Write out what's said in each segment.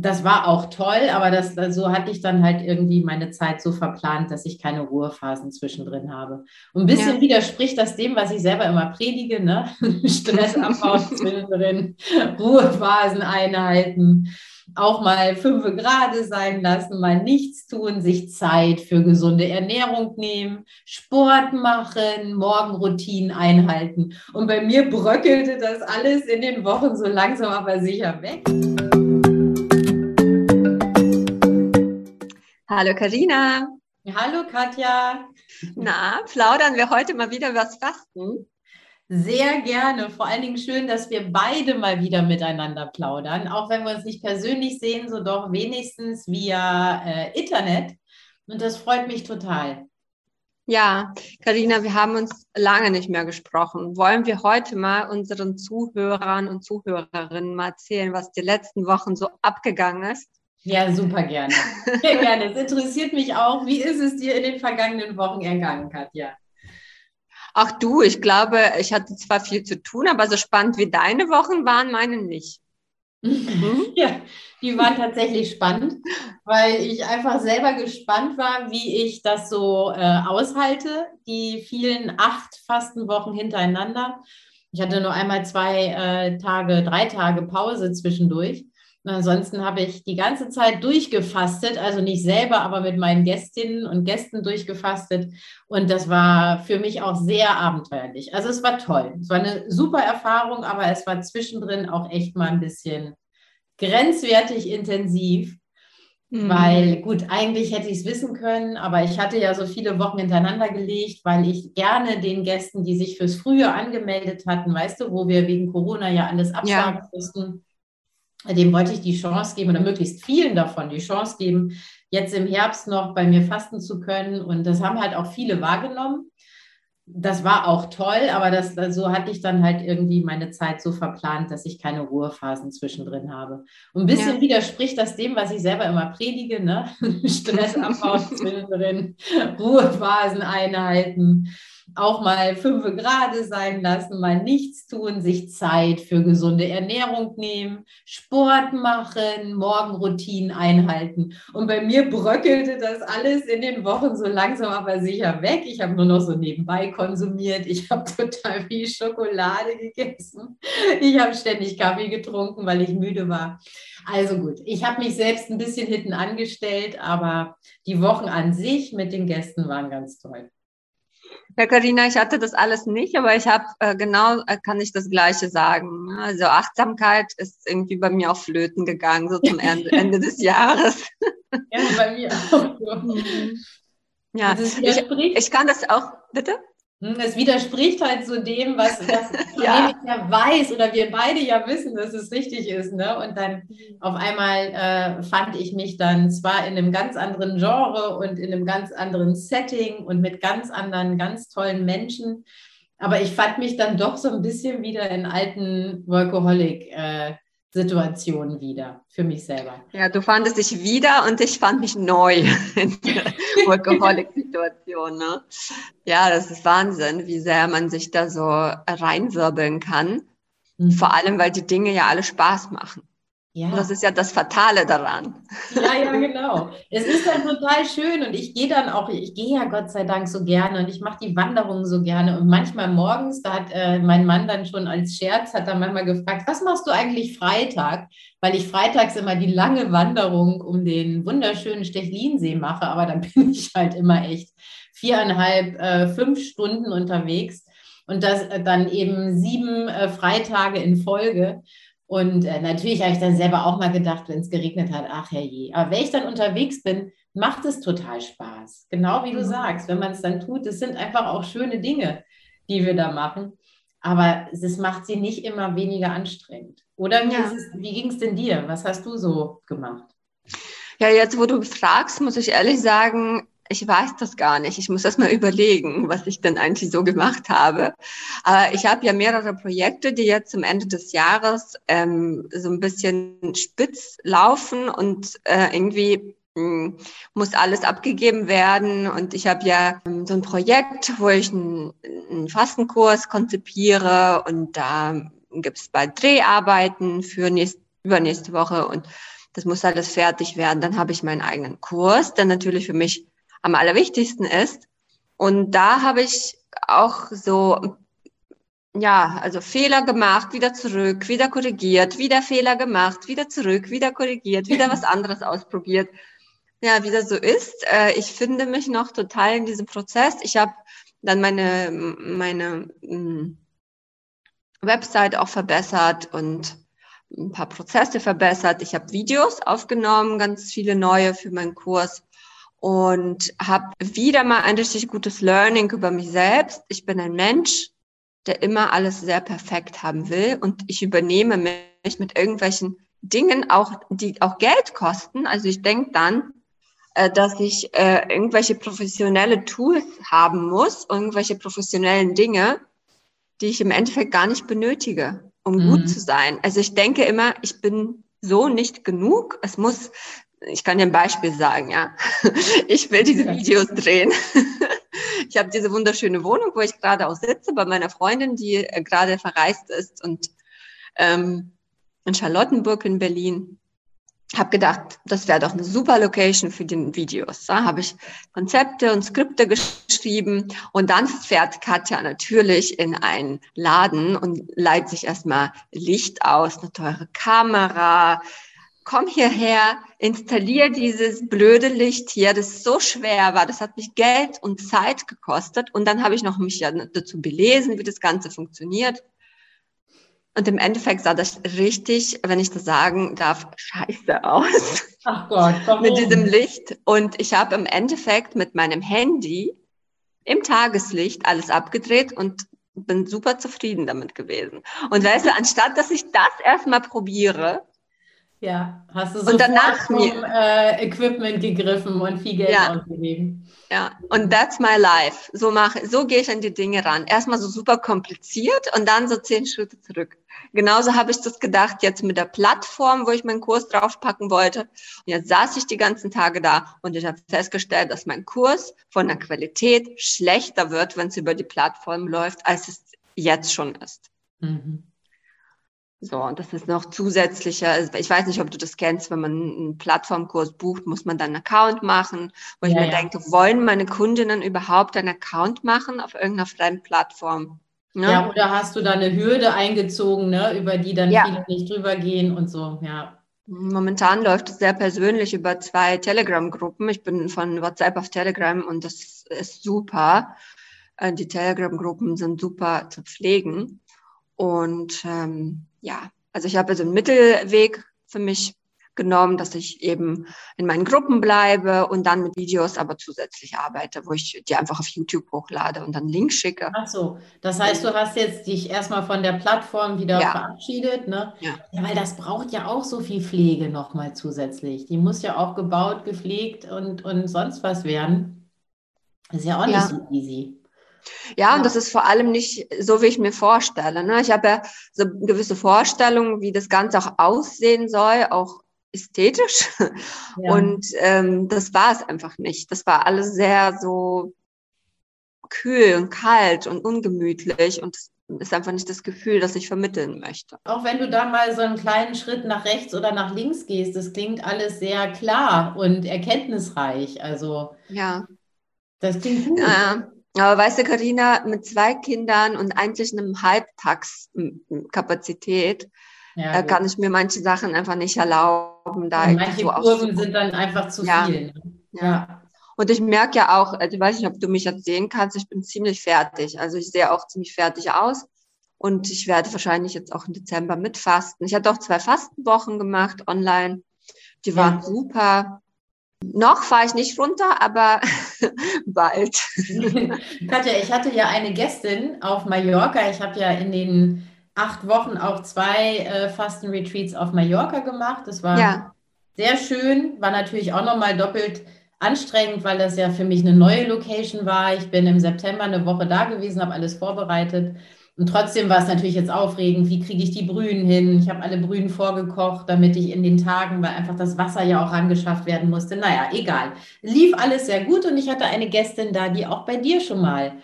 das war auch toll, aber das, so hatte ich dann halt irgendwie meine Zeit so verplant, dass ich keine Ruhephasen zwischendrin habe. Und ein bisschen ja. widerspricht das dem, was ich selber immer predige, ne? Stressabbau zwischendrin, Ruhephasen einhalten, auch mal fünf Grade sein lassen, mal nichts tun, sich Zeit für gesunde Ernährung nehmen, Sport machen, Morgenroutinen einhalten. Und bei mir bröckelte das alles in den Wochen so langsam aber sicher weg. Hallo Karina. Hallo Katja. Na, plaudern wir heute mal wieder über das Fasten? Sehr gerne. Vor allen Dingen schön, dass wir beide mal wieder miteinander plaudern. Auch wenn wir uns nicht persönlich sehen, so doch wenigstens via äh, Internet. Und das freut mich total. Ja, Karina, wir haben uns lange nicht mehr gesprochen. Wollen wir heute mal unseren Zuhörern und Zuhörerinnen mal erzählen, was die letzten Wochen so abgegangen ist? Ja, super gerne. Sehr gerne. Es interessiert mich auch, wie ist es dir in den vergangenen Wochen ergangen, Katja? Ach du, ich glaube, ich hatte zwar viel zu tun, aber so spannend wie deine Wochen waren meine nicht. Mhm. Ja, die waren tatsächlich spannend, weil ich einfach selber gespannt war, wie ich das so äh, aushalte, die vielen acht Fastenwochen hintereinander. Ich hatte nur einmal zwei äh, Tage, drei Tage Pause zwischendurch. Und ansonsten habe ich die ganze Zeit durchgefastet, also nicht selber, aber mit meinen Gästinnen und Gästen durchgefastet. Und das war für mich auch sehr abenteuerlich. Also es war toll. Es war eine super Erfahrung, aber es war zwischendrin auch echt mal ein bisschen grenzwertig intensiv. Mhm. Weil gut, eigentlich hätte ich es wissen können, aber ich hatte ja so viele Wochen hintereinander gelegt, weil ich gerne den Gästen, die sich fürs Frühe angemeldet hatten, weißt du, wo wir wegen Corona ja alles absagen ja. mussten, dem wollte ich die Chance geben oder möglichst vielen davon die Chance geben, jetzt im Herbst noch bei mir fasten zu können. Und das haben halt auch viele wahrgenommen. Das war auch toll, aber das, so hatte ich dann halt irgendwie meine Zeit so verplant, dass ich keine Ruhephasen zwischendrin habe. Und ein bisschen ja. widerspricht das dem, was ich selber immer predige, ne? Stressabbau zwischendrin, Ruhephasen einhalten auch mal fünf Grade sein lassen, mal nichts tun, sich Zeit für gesunde Ernährung nehmen, Sport machen, Morgenroutinen einhalten. Und bei mir bröckelte das alles in den Wochen so langsam aber sicher weg. Ich habe nur noch so nebenbei konsumiert. Ich habe total viel Schokolade gegessen. Ich habe ständig Kaffee getrunken, weil ich müde war. Also gut, ich habe mich selbst ein bisschen hinten angestellt, aber die Wochen an sich mit den Gästen waren ganz toll. Ja, Karina, ich hatte das alles nicht, aber ich habe äh, genau, äh, kann ich das Gleiche sagen. Ne? Also Achtsamkeit ist irgendwie bei mir auf Flöten gegangen, so zum Ende, Ende des Jahres. Ja, bei mir auch. Mhm. Ja, also ich, ich kann das auch, bitte? Hm, es widerspricht halt so dem, was, was ja. ich ja weiß oder wir beide ja wissen, dass es richtig ist. Ne? Und dann auf einmal äh, fand ich mich dann zwar in einem ganz anderen Genre und in einem ganz anderen Setting und mit ganz anderen, ganz tollen Menschen, aber ich fand mich dann doch so ein bisschen wieder in alten Workaholic. Äh, Situationen wieder für mich selber. Ja, du fandest dich wieder und ich fand mich neu in der Workaholic-Situation. Ne? Ja, das ist Wahnsinn, wie sehr man sich da so reinwirbeln kann. Mhm. Vor allem, weil die Dinge ja alle Spaß machen. Ja. Das ist ja das Fatale daran. Ja, ja, genau. Es ist dann total schön und ich gehe dann auch, ich gehe ja Gott sei Dank so gerne und ich mache die Wanderungen so gerne und manchmal morgens, da hat äh, mein Mann dann schon als Scherz, hat dann manchmal gefragt, was machst du eigentlich Freitag? Weil ich freitags immer die lange Wanderung um den wunderschönen Stechlinsee mache, aber dann bin ich halt immer echt viereinhalb, äh, fünf Stunden unterwegs und das äh, dann eben sieben äh, Freitage in Folge. Und äh, natürlich habe ich dann selber auch mal gedacht, wenn es geregnet hat, ach herrje. Aber wenn ich dann unterwegs bin, macht es total Spaß. Genau wie du mhm. sagst, wenn man es dann tut, es sind einfach auch schöne Dinge, die wir da machen. Aber es macht sie nicht immer weniger anstrengend. Oder wie, ja. wie ging es denn dir? Was hast du so gemacht? Ja, jetzt wo du fragst, muss ich ehrlich sagen, ich weiß das gar nicht. Ich muss das mal überlegen, was ich denn eigentlich so gemacht habe. Aber ich habe ja mehrere Projekte, die jetzt zum Ende des Jahres ähm, so ein bisschen spitz laufen und äh, irgendwie hm, muss alles abgegeben werden. Und ich habe ja ähm, so ein Projekt, wo ich einen, einen Fastenkurs konzipiere und da gibt es bald Dreharbeiten für nächst, übernächste Woche und Das muss alles fertig werden. Dann habe ich meinen eigenen Kurs, der natürlich für mich am allerwichtigsten ist. Und da habe ich auch so, ja, also Fehler gemacht, wieder zurück, wieder korrigiert, wieder Fehler gemacht, wieder zurück, wieder korrigiert, wieder was anderes ausprobiert. Ja, wie das so ist. Äh, ich finde mich noch total in diesem Prozess. Ich habe dann meine, meine mm, Website auch verbessert und ein paar Prozesse verbessert. Ich habe Videos aufgenommen, ganz viele neue für meinen Kurs und habe wieder mal ein richtig gutes Learning über mich selbst. Ich bin ein Mensch, der immer alles sehr perfekt haben will und ich übernehme mich mit irgendwelchen Dingen, auch die auch Geld kosten. Also ich denke dann, äh, dass ich äh, irgendwelche professionelle Tools haben muss, irgendwelche professionellen Dinge, die ich im Endeffekt gar nicht benötige, um mhm. gut zu sein. Also ich denke immer, ich bin so nicht genug. Es muss, ich kann dir ein Beispiel sagen, ja. Ich will diese Videos drehen. Ich habe diese wunderschöne Wohnung, wo ich gerade auch sitze, bei meiner Freundin, die äh, gerade verreist ist und ähm, in Charlottenburg in Berlin habe gedacht, das wäre doch eine super Location für die Videos. Da habe ich Konzepte und Skripte geschrieben und dann fährt Katja natürlich in einen Laden und leiht sich erstmal Licht aus, eine teure Kamera. Komm hierher, installier dieses blöde Licht hier, das so schwer war. Das hat mich Geld und Zeit gekostet. Und dann habe ich noch mich ja dazu belesen, wie das Ganze funktioniert. Und im Endeffekt sah das richtig, wenn ich das sagen darf, scheiße aus. Ach Gott, warum? mit diesem Licht. Und ich habe im Endeffekt mit meinem Handy im Tageslicht alles abgedreht und bin super zufrieden damit gewesen. Und weißt du, anstatt dass ich das erstmal probiere, ja, hast du so und danach zum äh, Equipment gegriffen und viel Geld ja. ausgegeben. Ja, und that's my life. So mache, so gehe ich an die Dinge ran. Erstmal so super kompliziert und dann so zehn Schritte zurück. Genauso habe ich das gedacht jetzt mit der Plattform, wo ich meinen Kurs draufpacken wollte. Und jetzt saß ich die ganzen Tage da und ich habe festgestellt, dass mein Kurs von der Qualität schlechter wird, wenn es über die Plattform läuft, als es jetzt schon ist. Mhm. So, und das ist noch zusätzlicher. Also ich weiß nicht, ob du das kennst, wenn man einen Plattformkurs bucht, muss man dann einen Account machen, wo ja, ich mir ja. denke, wollen meine Kundinnen überhaupt einen Account machen auf irgendeiner fremden Plattform? Ne? Ja, oder hast du da eine Hürde eingezogen, ne, über die dann ja. viele nicht drüber gehen und so, ja. Momentan läuft es sehr persönlich über zwei Telegram-Gruppen. Ich bin von WhatsApp auf Telegram und das ist super. Äh, die Telegram-Gruppen sind super zu pflegen. Und ähm, ja, also ich habe so einen Mittelweg für mich genommen, dass ich eben in meinen Gruppen bleibe und dann mit Videos aber zusätzlich arbeite, wo ich die einfach auf YouTube hochlade und dann Link schicke. Ach so, das heißt, du hast jetzt dich erstmal von der Plattform wieder ja. verabschiedet, ne? Ja. ja. Weil das braucht ja auch so viel Pflege nochmal zusätzlich. Die muss ja auch gebaut, gepflegt und, und sonst was werden. Das ist ja auch nicht ja. so easy. Ja, und das ist vor allem nicht so, wie ich mir vorstelle. Ne? Ich habe ja so gewisse Vorstellungen, wie das Ganze auch aussehen soll, auch ästhetisch. Ja. Und ähm, das war es einfach nicht. Das war alles sehr so kühl und kalt und ungemütlich und es ist einfach nicht das Gefühl, das ich vermitteln möchte. Auch wenn du da mal so einen kleinen Schritt nach rechts oder nach links gehst, das klingt alles sehr klar und erkenntnisreich. Also ja, das klingt gut. Ja. Aber weißt du, Karina, mit zwei Kindern und eigentlich einem Halbtagskapazität ja, äh, kann ich mir manche Sachen einfach nicht erlauben. Da manche so Kurven sind dann einfach zu ja. viel. Ne? Ja. Und ich merke ja auch, also ich weiß nicht, ob du mich jetzt sehen kannst, ich bin ziemlich fertig. Also ich sehe auch ziemlich fertig aus. Und ich werde wahrscheinlich jetzt auch im Dezember mitfasten. Ich hatte auch zwei Fastenwochen gemacht online. Die waren ja. super. Noch fahre ich nicht runter, aber bald. Katja, ich hatte ja eine Gästin auf Mallorca. Ich habe ja in den acht Wochen auch zwei äh, Fastenretreats auf Mallorca gemacht. Das war ja. sehr schön, war natürlich auch nochmal doppelt anstrengend, weil das ja für mich eine neue Location war. Ich bin im September eine Woche da gewesen, habe alles vorbereitet. Und trotzdem war es natürlich jetzt aufregend, wie kriege ich die Brühen hin? Ich habe alle Brühen vorgekocht, damit ich in den Tagen, weil einfach das Wasser ja auch rangeschafft werden musste. Naja, egal. Lief alles sehr gut und ich hatte eine Gästin da, die auch bei dir schon mal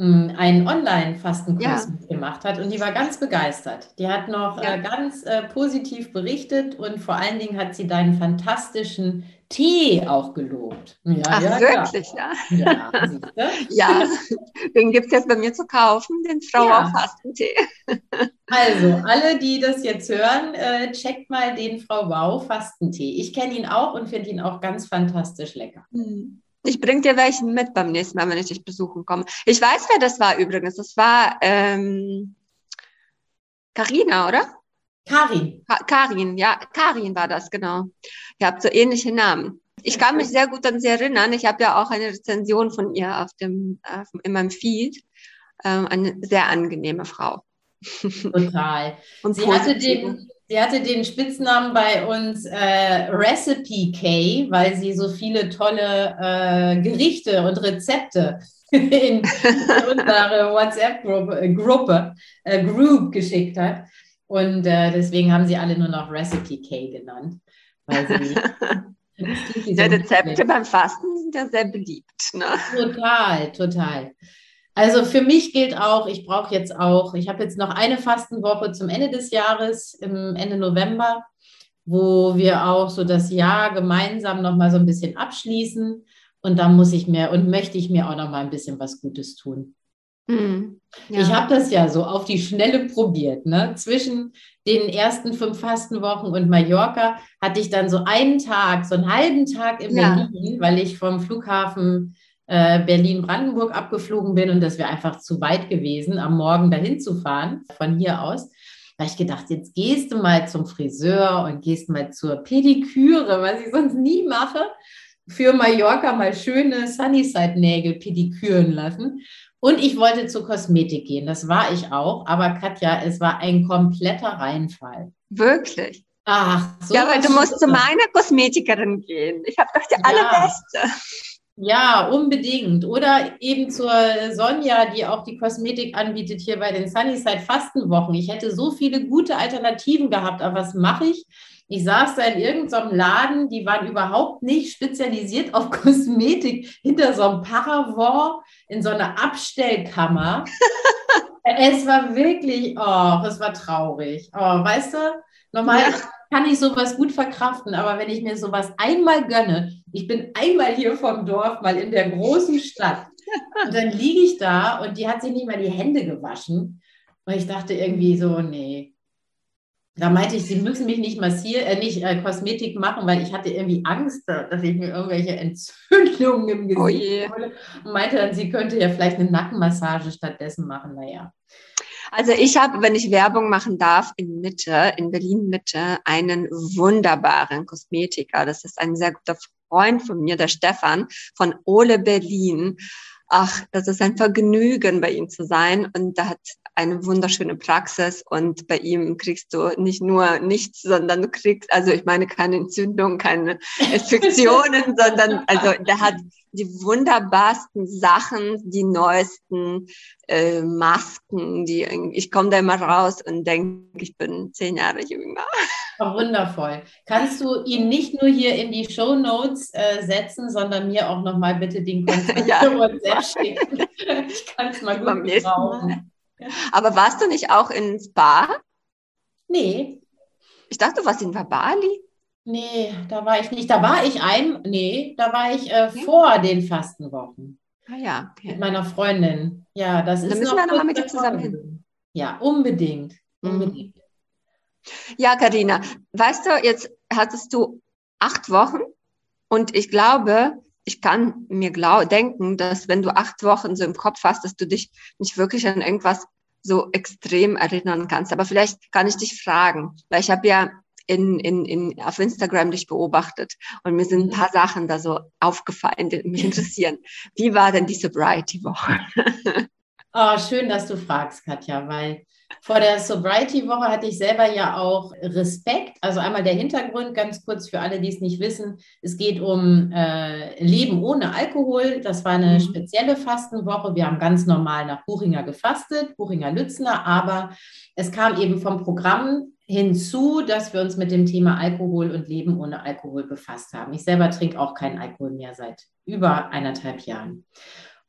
hm, einen Online-Fastenkurs ja. gemacht hat und die war ganz begeistert. Die hat noch ja. äh, ganz äh, positiv berichtet und vor allen Dingen hat sie deinen fantastischen Tee auch gelobt. Ja, Ach, ja, wirklich, ja. Ja, ja. den gibt es jetzt bei mir zu kaufen, den Frau ja. Fastentee. also, alle, die das jetzt hören, äh, checkt mal den Frau Wow Fastentee. Ich kenne ihn auch und finde ihn auch ganz fantastisch lecker. Hm. Ich bringe dir welchen mit beim nächsten Mal, wenn ich dich besuchen komme. Ich weiß, wer das war übrigens. Das war ähm, Carina, oder? Karin. Ka Karin, ja, Karin war das, genau. Ihr habt so ähnliche Namen. Ich kann mich sehr gut an sie erinnern. Ich habe ja auch eine Rezension von ihr auf dem, auf, in meinem Feed. Ähm, eine sehr angenehme Frau. Total. Und sie hatte, den, sie hatte den Spitznamen bei uns äh, Recipe K, weil sie so viele tolle äh, Gerichte und Rezepte in unsere WhatsApp-Gruppe äh, Group geschickt hat. Und äh, deswegen haben sie alle nur noch Recipe K genannt. Weil sie, die Rezepte beim Fasten sind ja sehr beliebt. Ne? Total, total. Also für mich gilt auch, ich brauche jetzt auch, ich habe jetzt noch eine Fastenwoche zum Ende des Jahres, im Ende November, wo wir auch so das Jahr gemeinsam nochmal so ein bisschen abschließen. Und da muss ich mir und möchte ich mir auch nochmal ein bisschen was Gutes tun. Mhm. Ja. Ich habe das ja so auf die Schnelle probiert. Ne? Zwischen den ersten fünf Fastenwochen und Mallorca hatte ich dann so einen Tag, so einen halben Tag in ja. Berlin, weil ich vom Flughafen äh, Berlin-Brandenburg abgeflogen bin und das wäre einfach zu weit gewesen, am Morgen dahin zu fahren, von hier aus. Da habe ich gedacht, jetzt gehst du mal zum Friseur und gehst mal zur Pediküre, was ich sonst nie mache. Für Mallorca mal schöne Sunnyside-Nägel pediküren lassen. Und ich wollte zur Kosmetik gehen, das war ich auch. Aber Katja, es war ein kompletter Reinfall. Wirklich? Ach, so. Ja, aber du musst zu meiner Kosmetikerin gehen. Ich habe doch die ja. allerbeste. Ja, unbedingt. Oder eben zur Sonja, die auch die Kosmetik anbietet hier bei den Sunnyside Fastenwochen. Ich hätte so viele gute Alternativen gehabt, aber was mache ich? Ich saß da in irgendeinem Laden, die waren überhaupt nicht spezialisiert auf Kosmetik, hinter so einem Paravent in so einer Abstellkammer. es war wirklich, oh, es war traurig. Oh, weißt du, normal ja. kann ich sowas gut verkraften, aber wenn ich mir sowas einmal gönne, ich bin einmal hier vom Dorf, mal in der großen Stadt, und dann liege ich da und die hat sich nicht mal die Hände gewaschen. Und ich dachte irgendwie so, nee, da meinte ich, sie müssen mich nicht massieren, äh, nicht äh, Kosmetik machen, weil ich hatte irgendwie Angst, dass ich mir irgendwelche Entzündungen im Gesicht oh hole. Und meinte dann, sie könnte ja vielleicht eine Nackenmassage stattdessen machen. Naja. Also ich habe, wenn ich Werbung machen darf, in Mitte, in Berlin Mitte, einen wunderbaren Kosmetiker. Das ist ein sehr guter Freund von mir, der Stefan von Ole Berlin. Ach, das ist ein Vergnügen, bei ihm zu sein. Und da hat eine wunderschöne Praxis und bei ihm kriegst du nicht nur nichts, sondern du kriegst, also ich meine keine Entzündung, keine Infektionen, sondern also der hat die wunderbarsten Sachen, die neuesten äh, Masken, die ich komme da immer raus und denke, ich bin zehn Jahre jünger. Oh, wundervoll. Kannst du ihn nicht nur hier in die Show Notes äh, setzen, sondern mir auch noch mal bitte den Kontakt ja. WhatsApp schicken? Ich kann es mal gut brauchen. Aber warst du nicht auch in Spa? Nee. Ich dachte, du warst in Bali. Nee, da war ich nicht. Da war ich ein, nee, da war ich äh, okay. vor den Fastenwochen. Ah ja. Okay. Mit meiner Freundin. Ja, das ist. Dann müssen wir nochmal mit dir zusammen hin. Ja, unbedingt. Mhm. Unbedingt. Ja, Karina, weißt du, jetzt hattest du acht Wochen und ich glaube, ich kann mir glaub, denken, dass wenn du acht Wochen so im Kopf hast, dass du dich nicht wirklich an irgendwas so extrem erinnern kannst. Aber vielleicht kann ich dich fragen, weil ich habe ja in, in, in, auf Instagram dich beobachtet und mir sind ein paar Sachen da so aufgefallen, die mich interessieren. Wie war denn die Sobriety-Woche? Oh, schön, dass du fragst, Katja, weil vor der Sobriety-Woche hatte ich selber ja auch Respekt. Also einmal der Hintergrund, ganz kurz für alle, die es nicht wissen. Es geht um äh, Leben ohne Alkohol. Das war eine mhm. spezielle Fastenwoche. Wir haben ganz normal nach Buchinger gefastet, Buchinger Lützner, aber es kam eben vom Programm hinzu, dass wir uns mit dem Thema Alkohol und Leben ohne Alkohol befasst haben. Ich selber trinke auch keinen Alkohol mehr seit über eineinhalb Jahren.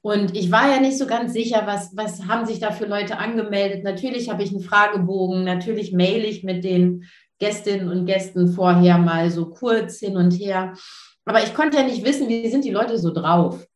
Und ich war ja nicht so ganz sicher, was, was haben sich da für Leute angemeldet. Natürlich habe ich einen Fragebogen, natürlich mail ich mit den Gästinnen und Gästen vorher mal so kurz hin und her. Aber ich konnte ja nicht wissen, wie sind die Leute so drauf.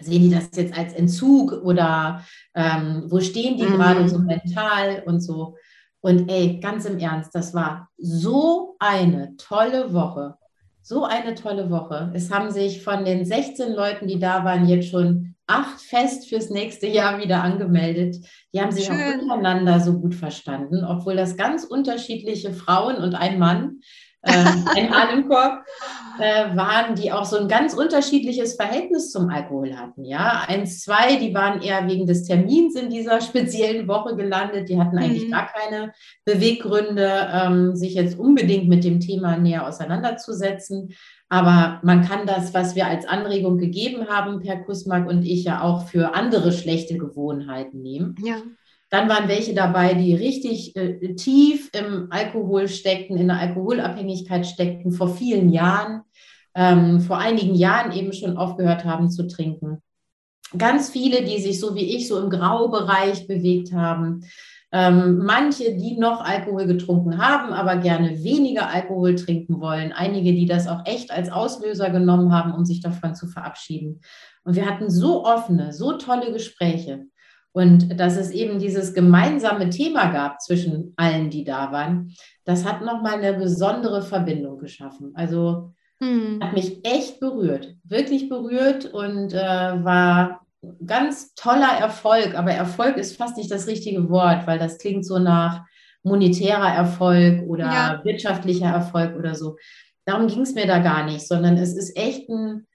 Sehen die das jetzt als Entzug oder ähm, wo stehen die mhm. gerade so mental und so. Und ey, ganz im Ernst, das war so eine tolle Woche. So eine tolle Woche. Es haben sich von den 16 Leuten, die da waren, jetzt schon acht fest fürs nächste Jahr wieder angemeldet. Die haben sich Schön. auch untereinander so gut verstanden, obwohl das ganz unterschiedliche Frauen und ein Mann äh, ein Hahn im Korb, äh, waren, die auch so ein ganz unterschiedliches Verhältnis zum Alkohol hatten. Ja, eins, zwei, die waren eher wegen des Termins in dieser speziellen Woche gelandet. Die hatten eigentlich mhm. gar keine Beweggründe, ähm, sich jetzt unbedingt mit dem Thema näher auseinanderzusetzen. Aber man kann das, was wir als Anregung gegeben haben, Per Kusmak und ich, ja auch für andere schlechte Gewohnheiten nehmen. Ja. Dann waren welche dabei, die richtig äh, tief im Alkohol steckten, in der Alkoholabhängigkeit steckten, vor vielen Jahren, ähm, vor einigen Jahren eben schon aufgehört haben zu trinken. Ganz viele, die sich so wie ich so im Graubereich bewegt haben. Ähm, manche, die noch Alkohol getrunken haben, aber gerne weniger Alkohol trinken wollen. Einige, die das auch echt als Auslöser genommen haben, um sich davon zu verabschieden. Und wir hatten so offene, so tolle Gespräche. Und dass es eben dieses gemeinsame Thema gab zwischen allen, die da waren, das hat nochmal eine besondere Verbindung geschaffen. Also hm. hat mich echt berührt, wirklich berührt und äh, war ganz toller Erfolg. Aber Erfolg ist fast nicht das richtige Wort, weil das klingt so nach monetärer Erfolg oder ja. wirtschaftlicher Erfolg oder so. Darum ging es mir da gar nicht, sondern es ist echt ein,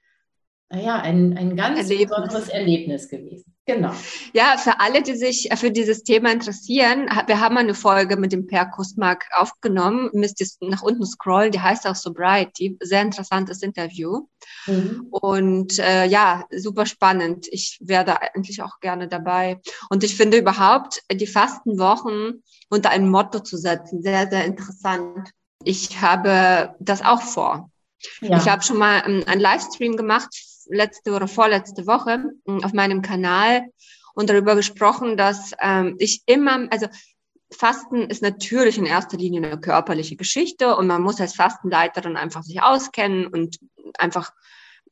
naja, ein, ein ganz Erlebnis. besonderes Erlebnis gewesen. Genau. Ja, für alle, die sich für dieses Thema interessieren, wir haben eine Folge mit dem Per Kusmak aufgenommen. Müsst ihr nach unten scrollen, die heißt auch Sobriety. Sehr interessantes Interview. Mhm. Und äh, ja, super spannend. Ich wäre da eigentlich auch gerne dabei. Und ich finde überhaupt, die Fastenwochen unter ein Motto zu setzen, sehr, sehr interessant. Ich habe das auch vor. Ja. Ich habe schon mal ähm, einen Livestream gemacht letzte oder vorletzte Woche hm, auf meinem Kanal und darüber gesprochen, dass ähm, ich immer, also Fasten ist natürlich in erster Linie eine körperliche Geschichte und man muss als Fastenleiterin einfach sich auskennen und einfach,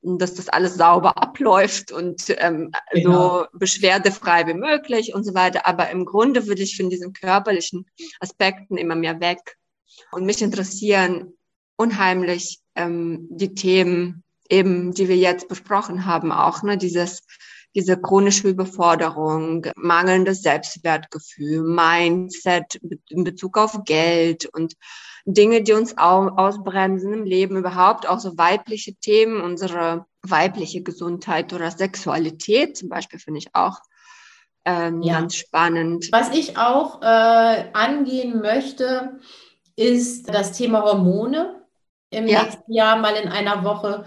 dass das alles sauber abläuft und ähm, genau. so beschwerdefrei wie möglich und so weiter. Aber im Grunde würde ich von diesen körperlichen Aspekten immer mehr weg. Und mich interessieren unheimlich ähm, die Themen eben, die wir jetzt besprochen haben, auch ne, dieses diese chronische Überforderung, mangelndes Selbstwertgefühl, Mindset in Bezug auf Geld und Dinge, die uns ausbremsen im Leben, überhaupt auch so weibliche Themen, unsere weibliche Gesundheit oder Sexualität zum Beispiel finde ich auch ähm, ja. ganz spannend. Was ich auch äh, angehen möchte, ist das Thema Hormone im ja. nächsten Jahr mal in einer Woche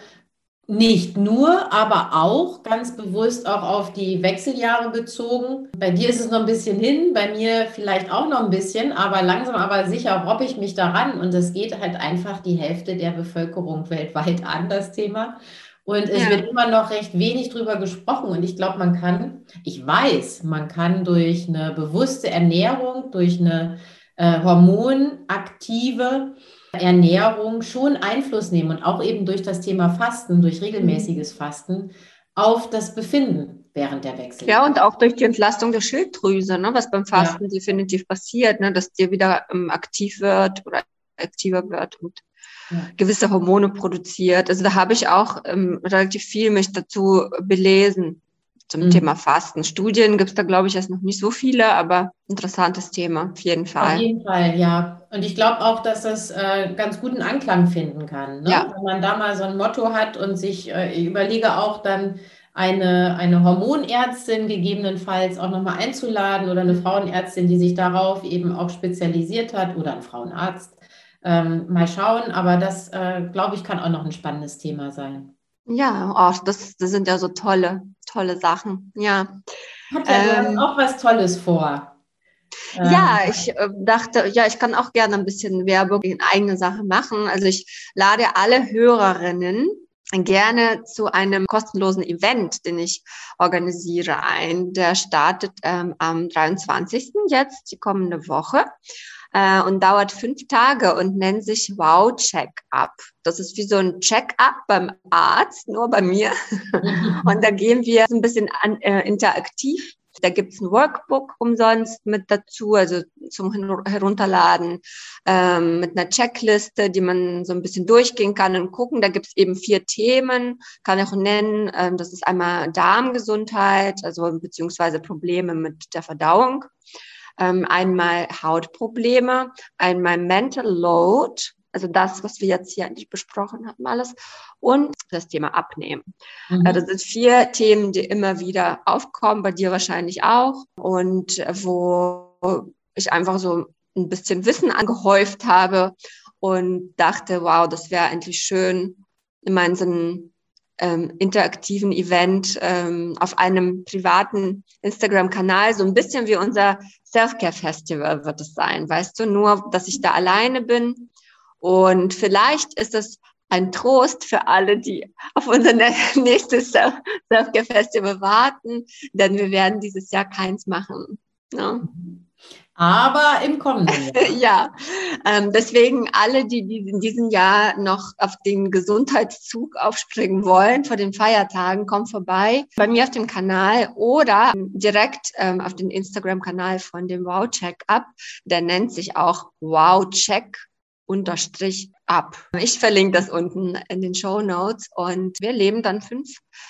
nicht nur, aber auch ganz bewusst auch auf die Wechseljahre bezogen. Bei dir ist es noch ein bisschen hin, bei mir vielleicht auch noch ein bisschen, aber langsam aber sicher robbe ich mich daran und es geht halt einfach die Hälfte der Bevölkerung weltweit an, das Thema. Und es ja. wird immer noch recht wenig drüber gesprochen. Und ich glaube, man kann, ich weiß, man kann durch eine bewusste Ernährung, durch eine äh, hormonaktive Ernährung schon Einfluss nehmen und auch eben durch das Thema Fasten, durch regelmäßiges Fasten auf das Befinden während der Wechsel. Ja, und auch durch die Entlastung der Schilddrüse, ne, was beim Fasten ja. definitiv passiert, ne, dass dir wieder ähm, aktiv wird oder aktiver wird und ja. gewisse Hormone produziert. Also da habe ich auch ähm, relativ viel mich dazu belesen zum mhm. Thema Fasten. Studien gibt es da, glaube ich, erst noch nicht so viele, aber interessantes Thema, auf jeden Fall. Auf jeden Fall, ja. Und ich glaube auch, dass das äh, ganz guten Anklang finden kann. Ne? Ja. Wenn man da mal so ein Motto hat und sich, äh, ich überlege auch dann, eine, eine Hormonärztin gegebenenfalls auch nochmal einzuladen oder eine Frauenärztin, die sich darauf eben auch spezialisiert hat oder ein Frauenarzt. Ähm, mal schauen, aber das, äh, glaube ich, kann auch noch ein spannendes Thema sein. Ja, oh, das, das sind ja so tolle, tolle Sachen. Ja. Hat ja ähm, auch was Tolles vor. Ja, ähm, ich äh, dachte, ja, ich kann auch gerne ein bisschen Werbung in eigene Sache machen. Also ich lade alle Hörerinnen gerne zu einem kostenlosen Event, den ich organisiere ein. Der startet ähm, am 23. jetzt, die kommende Woche. Äh, und dauert fünf Tage und nennt sich Wow Check-up. Das ist wie so ein Check-up beim Arzt, nur bei mir. und da gehen wir so ein bisschen an, äh, interaktiv da gibt's ein Workbook umsonst mit dazu, also zum Herunterladen, ähm, mit einer Checkliste, die man so ein bisschen durchgehen kann und gucken. Da gibt's eben vier Themen, kann ich auch nennen. Ähm, das ist einmal Darmgesundheit, also beziehungsweise Probleme mit der Verdauung. Ähm, einmal Hautprobleme, einmal Mental Load, also das, was wir jetzt hier eigentlich besprochen haben, alles. Und das Thema Abnehmen. Mhm. Äh, das sind vier Themen, die immer wieder aufkommen, bei dir wahrscheinlich auch. Und wo ich einfach so ein bisschen Wissen angehäuft habe und dachte, wow, das wäre eigentlich schön, in so einem ähm, interaktiven Event ähm, auf einem privaten Instagram-Kanal, so ein bisschen wie unser Self-Care-Festival wird es sein, weißt du, nur, dass ich da alleine bin und vielleicht ist es ein Trost für alle, die auf unser nächstes Self-Care-Festival warten, denn wir werden dieses Jahr keins machen. Ne? Aber im kommenden Jahr. ja, ähm, deswegen alle, die, in diesem Jahr noch auf den Gesundheitszug aufspringen wollen vor den Feiertagen, kommt vorbei bei mir auf dem Kanal oder direkt ähm, auf den Instagram-Kanal von dem Wow Check Up. Der nennt sich auch Wow Check unterstrich ab. Ich verlinke das unten in den Show Notes und wir leben dann fünf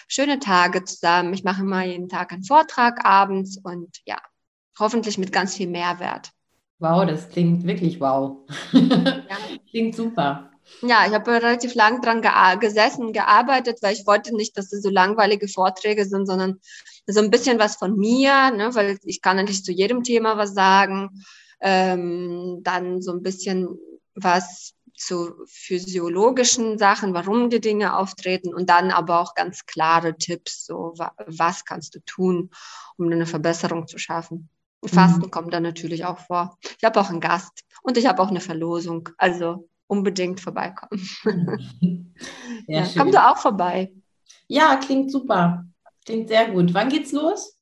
schöne Tage zusammen. Ich mache mal jeden Tag einen Vortrag abends und ja, hoffentlich mit ganz viel Mehrwert. Wow, das klingt wirklich wow. ja. Klingt super. Ja, ich habe relativ lang dran ge gesessen, gearbeitet, weil ich wollte nicht, dass es so langweilige Vorträge sind, sondern so ein bisschen was von mir, ne, weil ich kann nicht zu jedem Thema was sagen. Ähm, dann so ein bisschen was zu physiologischen Sachen, warum die Dinge auftreten und dann aber auch ganz klare Tipps, so was kannst du tun, um eine Verbesserung zu schaffen. Fasten mhm. kommt dann natürlich auch vor. Ich habe auch einen Gast und ich habe auch eine Verlosung, also unbedingt vorbeikommen. ja, komm du auch vorbei. Ja, klingt super. Klingt sehr gut. Wann geht's los?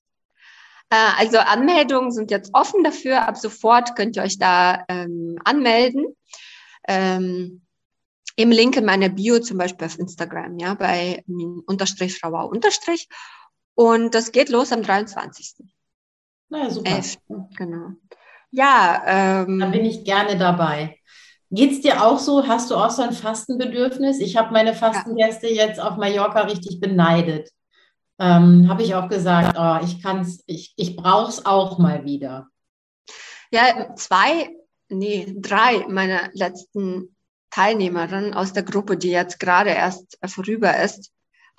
Äh, also Anmeldungen sind jetzt offen dafür. Ab sofort könnt ihr euch da ähm, anmelden ähm, im Link in meiner Bio zum Beispiel auf Instagram, ja, bei unterstrich Frau unterstrich. Und das geht los am 23. Na super. 11. Genau. Ja, ähm, da bin ich gerne dabei. Geht es dir auch so? Hast du auch so ein Fastenbedürfnis? Ich habe meine Fastengäste ja. jetzt auf Mallorca richtig beneidet. Ähm, habe ich auch gesagt, oh, ich kann's, ich, ich brauche es auch mal wieder. Ja, zwei nee, drei meiner letzten Teilnehmerinnen aus der Gruppe, die jetzt gerade erst vorüber ist,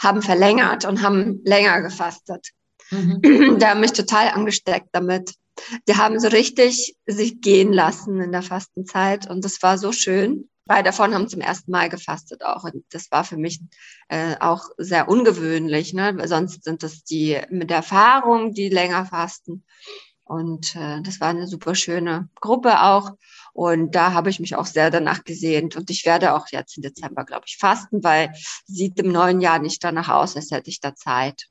haben verlängert und haben länger gefastet. Mhm. Die haben mich total angesteckt damit. Die haben so richtig sich gehen lassen in der Fastenzeit und das war so schön. Zwei davon haben zum ersten Mal gefastet auch und das war für mich äh, auch sehr ungewöhnlich, ne? sonst sind das die mit Erfahrung, die länger fasten. Und äh, das war eine super schöne Gruppe auch. Und da habe ich mich auch sehr danach gesehnt. Und ich werde auch jetzt im Dezember, glaube ich, fasten, weil sieht im neuen Jahr nicht danach aus, als hätte ich da Zeit.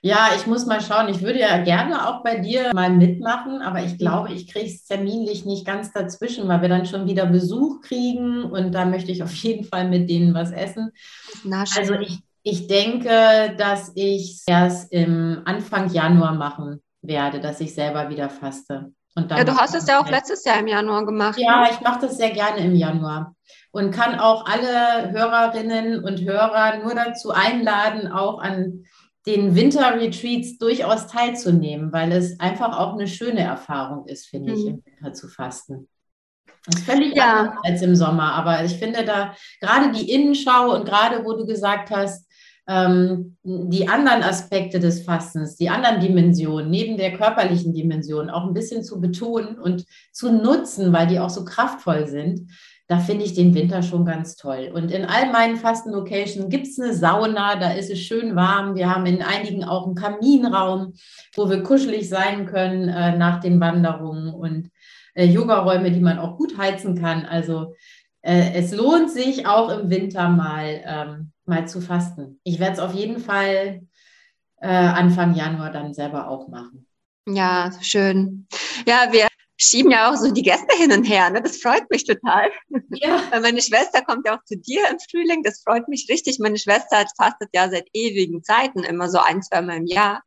Ja, ich muss mal schauen. Ich würde ja gerne auch bei dir mal mitmachen, aber ich glaube, ich kriege es terminlich nicht ganz dazwischen, weil wir dann schon wieder Besuch kriegen und da möchte ich auf jeden Fall mit denen was essen. Also ich, ich denke, dass ich erst im Anfang Januar machen werde, dass ich selber wieder faste. ja, du hast es ja auch letztes Jahr im Januar gemacht. Ja, ne? ich mache das sehr gerne im Januar und kann auch alle Hörerinnen und Hörer nur dazu einladen, auch an den Winterretreats durchaus teilzunehmen, weil es einfach auch eine schöne Erfahrung ist, finde mhm. ich, im Winter zu fasten. Das ist völlig ja. anders als im Sommer, aber ich finde da gerade die Innenschau und gerade wo du gesagt hast, ähm, die anderen Aspekte des Fastens, die anderen Dimensionen, neben der körperlichen Dimension auch ein bisschen zu betonen und zu nutzen, weil die auch so kraftvoll sind, da finde ich den Winter schon ganz toll. Und in all meinen Fasten-Locations gibt es eine Sauna, da ist es schön warm. Wir haben in einigen auch einen Kaminraum, wo wir kuschelig sein können äh, nach den Wanderungen und äh, Yogaräume, die man auch gut heizen kann. Also äh, es lohnt sich auch im Winter mal, ähm, mal zu fasten. Ich werde es auf jeden Fall äh, Anfang Januar dann selber auch machen. Ja, schön. Ja, wir schieben ja auch so die Gäste hin und her. Ne? Das freut mich total. Ja. Meine Schwester kommt ja auch zu dir im Frühling. Das freut mich richtig. Meine Schwester hat fastet ja seit ewigen Zeiten immer so ein, zwei Mal im Jahr.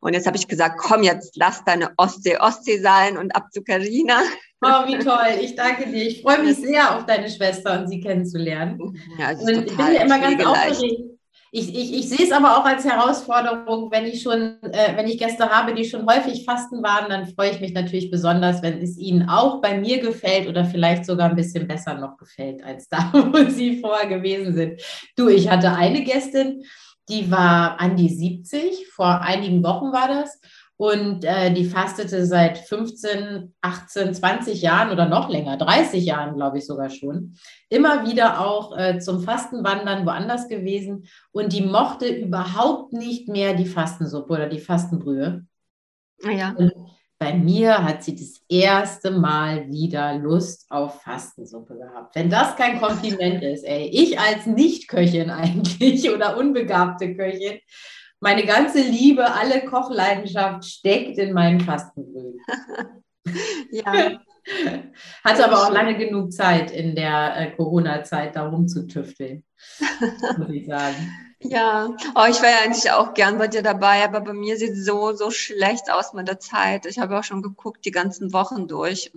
Und jetzt habe ich gesagt, komm, jetzt lass deine Ostsee Ostsee sein und ab zu Carina. Oh, wie toll. Ich danke dir. Ich freue mich sehr auf deine Schwester und sie kennenzulernen. Ja, und ich bin ja immer ganz aufgeregt. Ich, ich, ich sehe es aber auch als Herausforderung, wenn ich schon, äh, wenn ich Gäste habe, die schon häufig fasten waren, dann freue ich mich natürlich besonders, wenn es ihnen auch bei mir gefällt oder vielleicht sogar ein bisschen besser noch gefällt als da, wo sie vorher gewesen sind. Du, ich hatte eine Gästin, die war an die 70, vor einigen Wochen war das. Und äh, die fastete seit 15, 18, 20 Jahren oder noch länger, 30 Jahren, glaube ich sogar schon. Immer wieder auch äh, zum Fastenwandern woanders gewesen. Und die mochte überhaupt nicht mehr die Fastensuppe oder die Fastenbrühe. Ah ja. Und bei mir hat sie das erste Mal wieder Lust auf Fastensuppe gehabt. Wenn das kein Kompliment ist, ey. Ich als Nicht-Köchin eigentlich oder unbegabte Köchin, meine ganze Liebe, alle Kochleidenschaft steckt in meinem Fastenbrühen. ja. Hatte aber auch lange genug Zeit in der äh, Corona-Zeit da rumzutüfteln, muss ich sagen. Ja, oh, ich wäre ja eigentlich auch gern bei dir dabei, aber bei mir sieht es so, so schlecht aus mit der Zeit. Ich habe auch schon geguckt, die ganzen Wochen durch.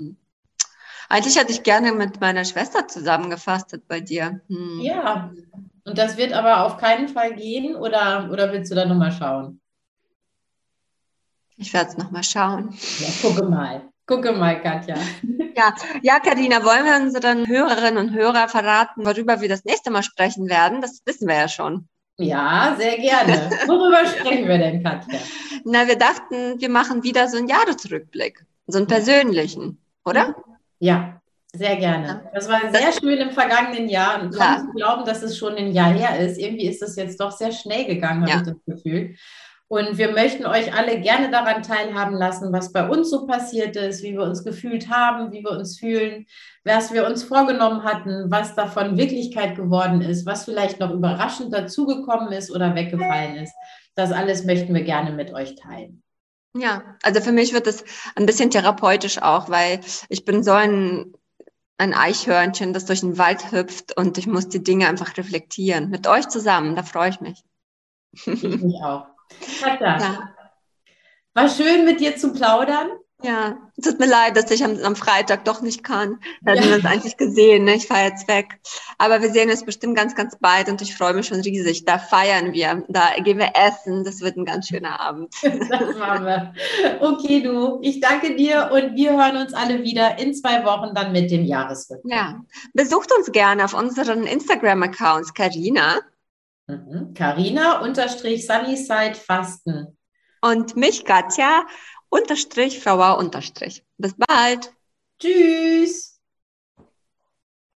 eigentlich hätte ich gerne mit meiner Schwester zusammengefastet bei dir. Hm. Ja, und das wird aber auf keinen Fall gehen oder, oder willst du da nochmal schauen? Ich werde es nochmal schauen. Ja, gucke mal. Gucke mal, Katja. Ja, ja, Karina, wollen wir unseren Hörerinnen und Hörern verraten, worüber wir das nächste Mal sprechen werden? Das wissen wir ja schon. Ja, sehr gerne. Worüber sprechen wir denn, Katja? Na, wir dachten, wir machen wieder so einen Jahresrückblick, so einen persönlichen, oder? Ja, sehr gerne. Das war sehr schön im vergangenen Jahr und kaum zu glauben, dass es schon ein Jahr her ist. Irgendwie ist es jetzt doch sehr schnell gegangen, habe ja. ich das Gefühl. Und wir möchten euch alle gerne daran teilhaben lassen, was bei uns so passiert ist, wie wir uns gefühlt haben, wie wir uns fühlen, was wir uns vorgenommen hatten, was davon Wirklichkeit geworden ist, was vielleicht noch überraschend dazugekommen ist oder weggefallen ist. Das alles möchten wir gerne mit euch teilen. Ja, also für mich wird es ein bisschen therapeutisch auch, weil ich bin so ein ein Eichhörnchen, das durch den Wald hüpft und ich muss die Dinge einfach reflektieren. Mit euch zusammen, da freue ich mich. Ich mich auch. Katja, ja. war schön mit dir zu plaudern. Ja, es tut mir leid, dass ich am, am Freitag doch nicht kann. Da ja. hatten wir uns eigentlich gesehen, ne? ich fahre jetzt weg. Aber wir sehen uns bestimmt ganz, ganz bald und ich freue mich schon riesig. Da feiern wir, da gehen wir essen. Das wird ein ganz schöner Abend. Das machen wir. Okay, du, ich danke dir und wir hören uns alle wieder in zwei Wochen dann mit dem Jahresrückblick. Ja, besucht uns gerne auf unseren Instagram-Accounts, Carina. Carina mhm. unterstrich Sunnyside Fasten. Und mich, Katja unterstrich Frauer unterstrich. Bis bald. Tschüss.